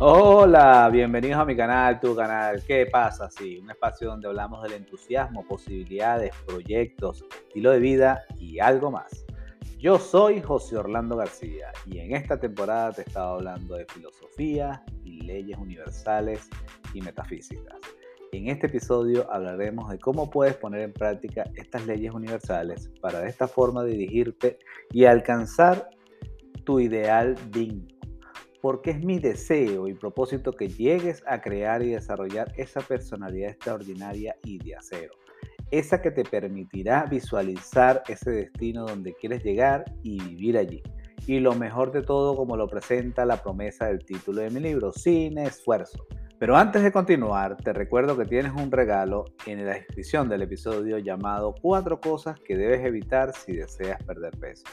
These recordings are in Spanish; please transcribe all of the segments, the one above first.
Hola, bienvenidos a mi canal, tu canal. ¿Qué pasa? Sí, un espacio donde hablamos del entusiasmo, posibilidades, proyectos, estilo de vida y algo más. Yo soy José Orlando García y en esta temporada te he estado hablando de filosofía y leyes universales y metafísicas. En este episodio hablaremos de cómo puedes poner en práctica estas leyes universales para de esta forma dirigirte y alcanzar tu ideal digno porque es mi deseo y propósito que llegues a crear y desarrollar esa personalidad extraordinaria y de acero, esa que te permitirá visualizar ese destino donde quieres llegar y vivir allí. Y lo mejor de todo, como lo presenta la promesa del título de mi libro, sin esfuerzo. Pero antes de continuar, te recuerdo que tienes un regalo en la descripción del episodio llamado Cuatro cosas que debes evitar si deseas perder peso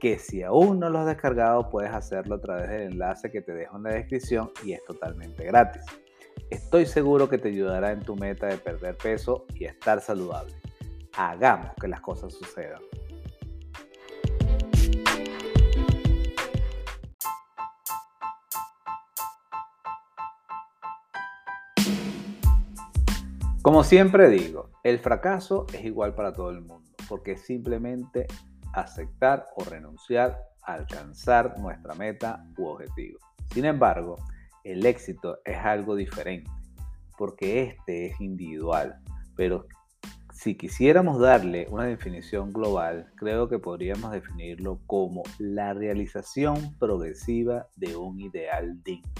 que si aún no lo has descargado puedes hacerlo a través del enlace que te dejo en la descripción y es totalmente gratis. Estoy seguro que te ayudará en tu meta de perder peso y estar saludable. Hagamos que las cosas sucedan. Como siempre digo, el fracaso es igual para todo el mundo, porque simplemente aceptar o renunciar a alcanzar nuestra meta u objetivo. Sin embargo, el éxito es algo diferente, porque este es individual, pero si quisiéramos darle una definición global, creo que podríamos definirlo como la realización progresiva de un ideal digno.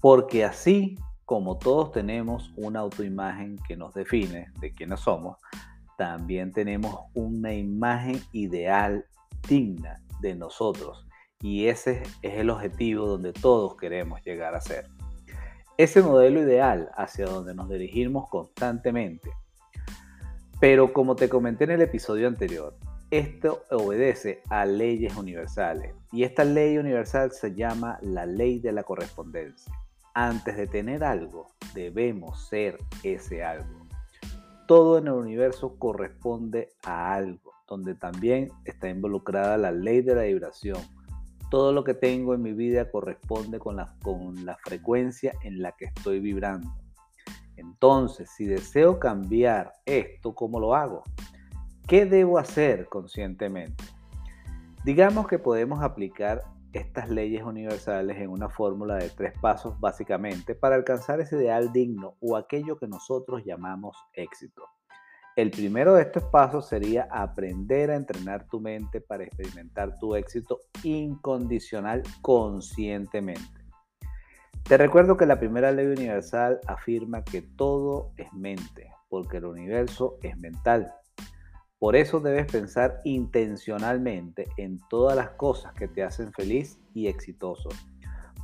Porque así como todos tenemos una autoimagen que nos define de quiénes somos, también tenemos una imagen ideal digna de nosotros. Y ese es el objetivo donde todos queremos llegar a ser. Ese modelo ideal hacia donde nos dirigimos constantemente. Pero como te comenté en el episodio anterior, esto obedece a leyes universales. Y esta ley universal se llama la ley de la correspondencia. Antes de tener algo, debemos ser ese algo todo en el universo corresponde a algo, donde también está involucrada la ley de la vibración. Todo lo que tengo en mi vida corresponde con la, con la frecuencia en la que estoy vibrando. Entonces, si deseo cambiar esto, ¿cómo lo hago? ¿Qué debo hacer conscientemente? Digamos que podemos aplicar estas leyes universales en una fórmula de tres pasos básicamente para alcanzar ese ideal digno o aquello que nosotros llamamos éxito. El primero de estos pasos sería aprender a entrenar tu mente para experimentar tu éxito incondicional conscientemente. Te recuerdo que la primera ley universal afirma que todo es mente, porque el universo es mental. Por eso debes pensar intencionalmente en todas las cosas que te hacen feliz y exitoso.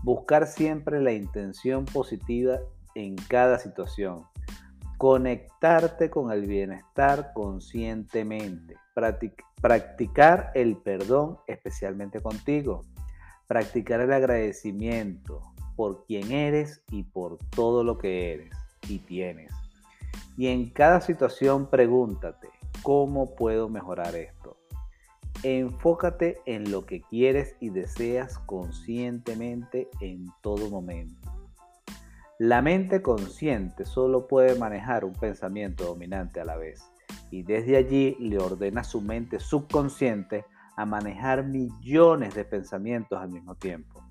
Buscar siempre la intención positiva en cada situación. Conectarte con el bienestar conscientemente. practicar el perdón especialmente contigo. Practicar el agradecimiento por quien eres y por todo lo que eres y tienes. Y en cada situación pregúntate, ¿Cómo puedo mejorar esto? Enfócate en lo que quieres y deseas conscientemente en todo momento. La mente consciente solo puede manejar un pensamiento dominante a la vez y desde allí le ordena a su mente subconsciente a manejar millones de pensamientos al mismo tiempo.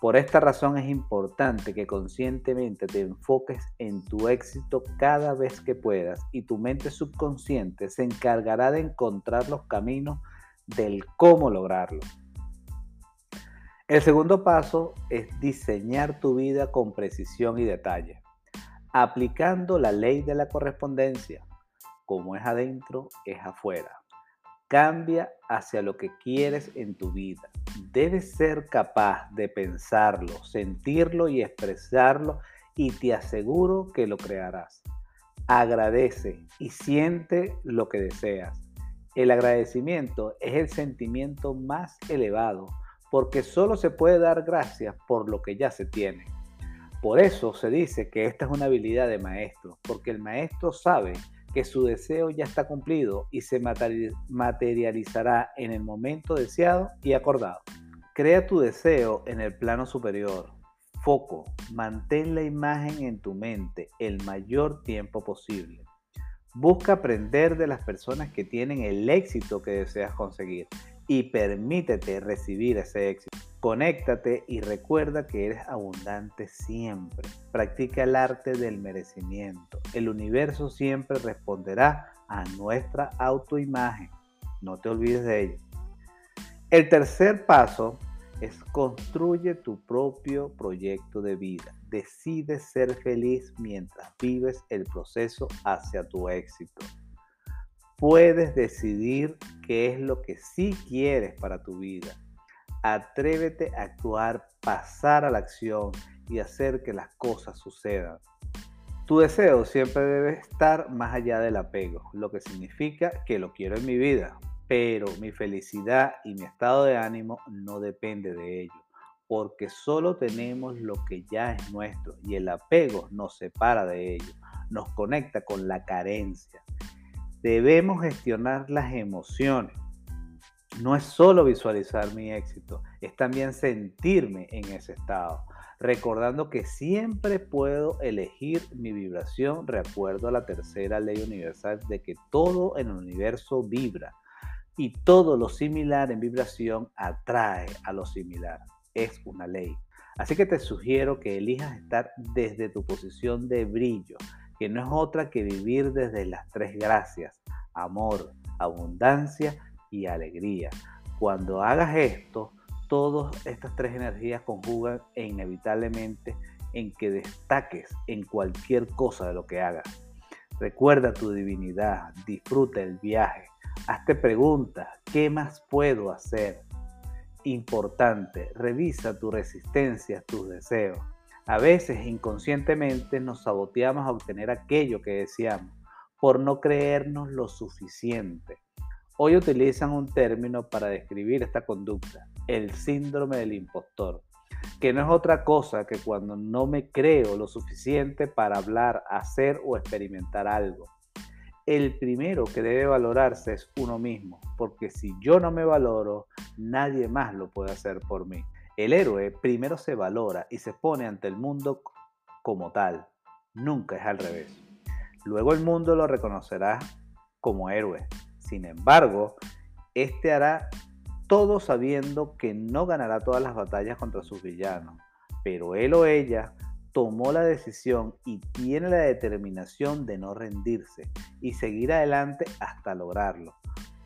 Por esta razón es importante que conscientemente te enfoques en tu éxito cada vez que puedas y tu mente subconsciente se encargará de encontrar los caminos del cómo lograrlo. El segundo paso es diseñar tu vida con precisión y detalle, aplicando la ley de la correspondencia. Como es adentro, es afuera. Cambia hacia lo que quieres en tu vida. Debes ser capaz de pensarlo, sentirlo y expresarlo y te aseguro que lo crearás. Agradece y siente lo que deseas. El agradecimiento es el sentimiento más elevado porque solo se puede dar gracias por lo que ya se tiene. Por eso se dice que esta es una habilidad de maestro, porque el maestro sabe que su deseo ya está cumplido y se materializará en el momento deseado y acordado. Crea tu deseo en el plano superior. foco, mantén la imagen en tu mente el mayor tiempo posible. Busca aprender de las personas que tienen el éxito que deseas conseguir y permítete recibir ese éxito. Conéctate y recuerda que eres abundante siempre. Practica el arte del merecimiento. El universo siempre responderá a nuestra autoimagen. No te olvides de ello. El tercer paso es construye tu propio proyecto de vida. Decide ser feliz mientras vives el proceso hacia tu éxito. Puedes decidir qué es lo que sí quieres para tu vida. Atrévete a actuar, pasar a la acción y hacer que las cosas sucedan. Tu deseo siempre debe estar más allá del apego, lo que significa que lo quiero en mi vida, pero mi felicidad y mi estado de ánimo no depende de ello, porque solo tenemos lo que ya es nuestro y el apego nos separa de ello, nos conecta con la carencia. Debemos gestionar las emociones. No es solo visualizar mi éxito, es también sentirme en ese estado, recordando que siempre puedo elegir mi vibración de acuerdo a la tercera ley universal de que todo en el universo vibra y todo lo similar en vibración atrae a lo similar. Es una ley. Así que te sugiero que elijas estar desde tu posición de brillo, que no es otra que vivir desde las tres gracias, amor, abundancia y alegría. Cuando hagas esto, todas estas tres energías conjugan e inevitablemente en que destaques en cualquier cosa de lo que hagas. Recuerda tu divinidad, disfruta el viaje, Hazte preguntas, ¿qué más puedo hacer? Importante, revisa tu resistencia, tus deseos. A veces inconscientemente nos saboteamos a obtener aquello que deseamos por no creernos lo suficiente. Hoy utilizan un término para describir esta conducta, el síndrome del impostor, que no es otra cosa que cuando no me creo lo suficiente para hablar, hacer o experimentar algo el primero que debe valorarse es uno mismo, porque si yo no me valoro, nadie más lo puede hacer por mí. El héroe primero se valora y se pone ante el mundo como tal, nunca es al revés. Luego el mundo lo reconocerá como héroe. Sin embargo, este hará todo sabiendo que no ganará todas las batallas contra sus villanos, pero él o ella tomó la decisión y tiene la determinación de no rendirse y seguir adelante hasta lograrlo,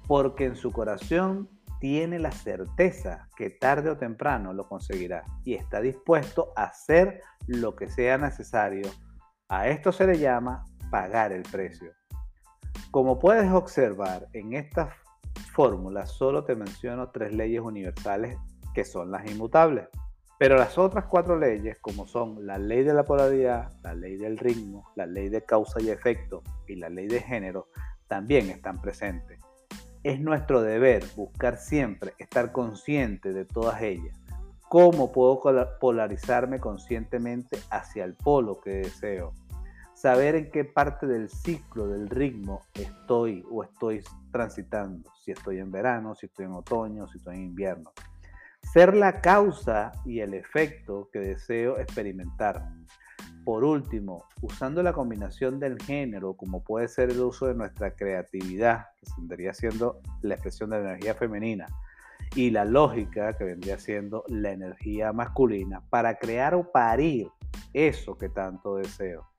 porque en su corazón tiene la certeza que tarde o temprano lo conseguirá y está dispuesto a hacer lo que sea necesario. A esto se le llama pagar el precio. Como puedes observar, en esta fórmula solo te menciono tres leyes universales que son las inmutables. Pero las otras cuatro leyes, como son la ley de la polaridad, la ley del ritmo, la ley de causa y efecto y la ley de género, también están presentes. Es nuestro deber buscar siempre estar consciente de todas ellas. ¿Cómo puedo polarizarme conscientemente hacia el polo que deseo? Saber en qué parte del ciclo del ritmo estoy o estoy transitando. Si estoy en verano, si estoy en otoño, si estoy en invierno ser la causa y el efecto que deseo experimentar. Por último, usando la combinación del género, como puede ser el uso de nuestra creatividad, que vendría siendo la expresión de la energía femenina, y la lógica, que vendría siendo la energía masculina, para crear o parir eso que tanto deseo.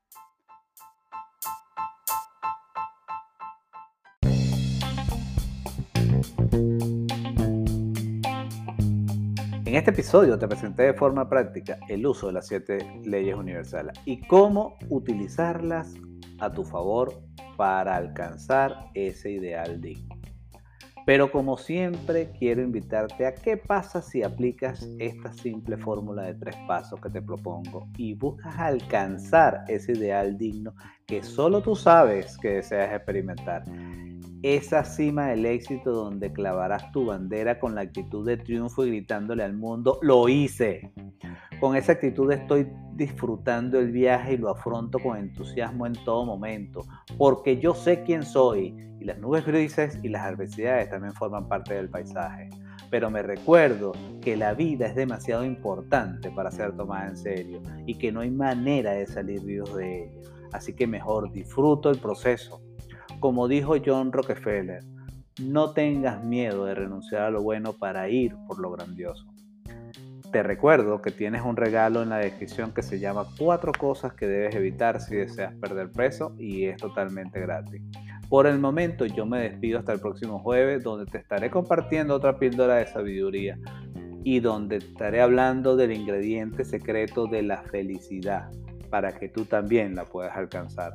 En este episodio te presenté de forma práctica el uso de las siete leyes universales y cómo utilizarlas a tu favor para alcanzar ese ideal digno. Pero como siempre quiero invitarte a qué pasa si aplicas esta simple fórmula de tres pasos que te propongo y buscas alcanzar ese ideal digno que solo tú sabes que deseas experimentar esa cima del éxito donde clavarás tu bandera con la actitud de triunfo y gritándole al mundo, lo hice. Con esa actitud estoy disfrutando el viaje y lo afronto con entusiasmo en todo momento, porque yo sé quién soy y las nubes grises y las adversidades también forman parte del paisaje. pero me recuerdo que la vida es demasiado importante para ser tomada en serio y que no hay manera de salir vivos de ella. Así que mejor disfruto el proceso. Como dijo John Rockefeller, no tengas miedo de renunciar a lo bueno para ir por lo grandioso. Te recuerdo que tienes un regalo en la descripción que se llama cuatro cosas que debes evitar si deseas perder peso y es totalmente gratis. Por el momento yo me despido hasta el próximo jueves donde te estaré compartiendo otra píldora de sabiduría y donde estaré hablando del ingrediente secreto de la felicidad para que tú también la puedas alcanzar.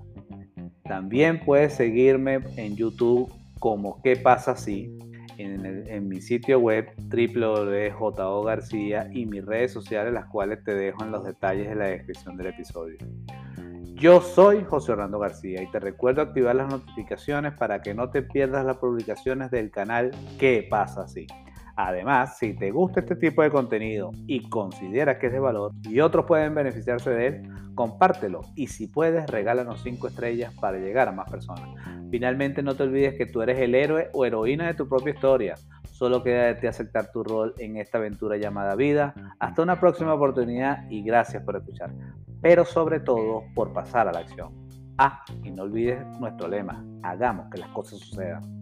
También puedes seguirme en YouTube como ¿Qué pasa si? en, mi sitio web www.jo García y mis redes sociales, las cuales te dejo en los detalles de la descripción del episodio. Yo soy José Orlando García y te recuerdo activar las notificaciones para que no te pierdas las publicaciones del canal ¿Qué pasa así? Además, si te gusta este tipo de contenido y consideras que es de valor y otros pueden beneficiarse de él, compártelo y si puedes, regálanos 5 estrellas para llegar a más personas. Finalmente, no te olvides que tú eres el héroe o heroína de tu propia historia. Solo queda de ti aceptar tu rol en esta aventura llamada vida. Hasta una próxima oportunidad y gracias por escuchar. Pero sobre todo, por pasar a la acción. Ah, y no olvides nuestro lema, hagamos que las cosas sucedan.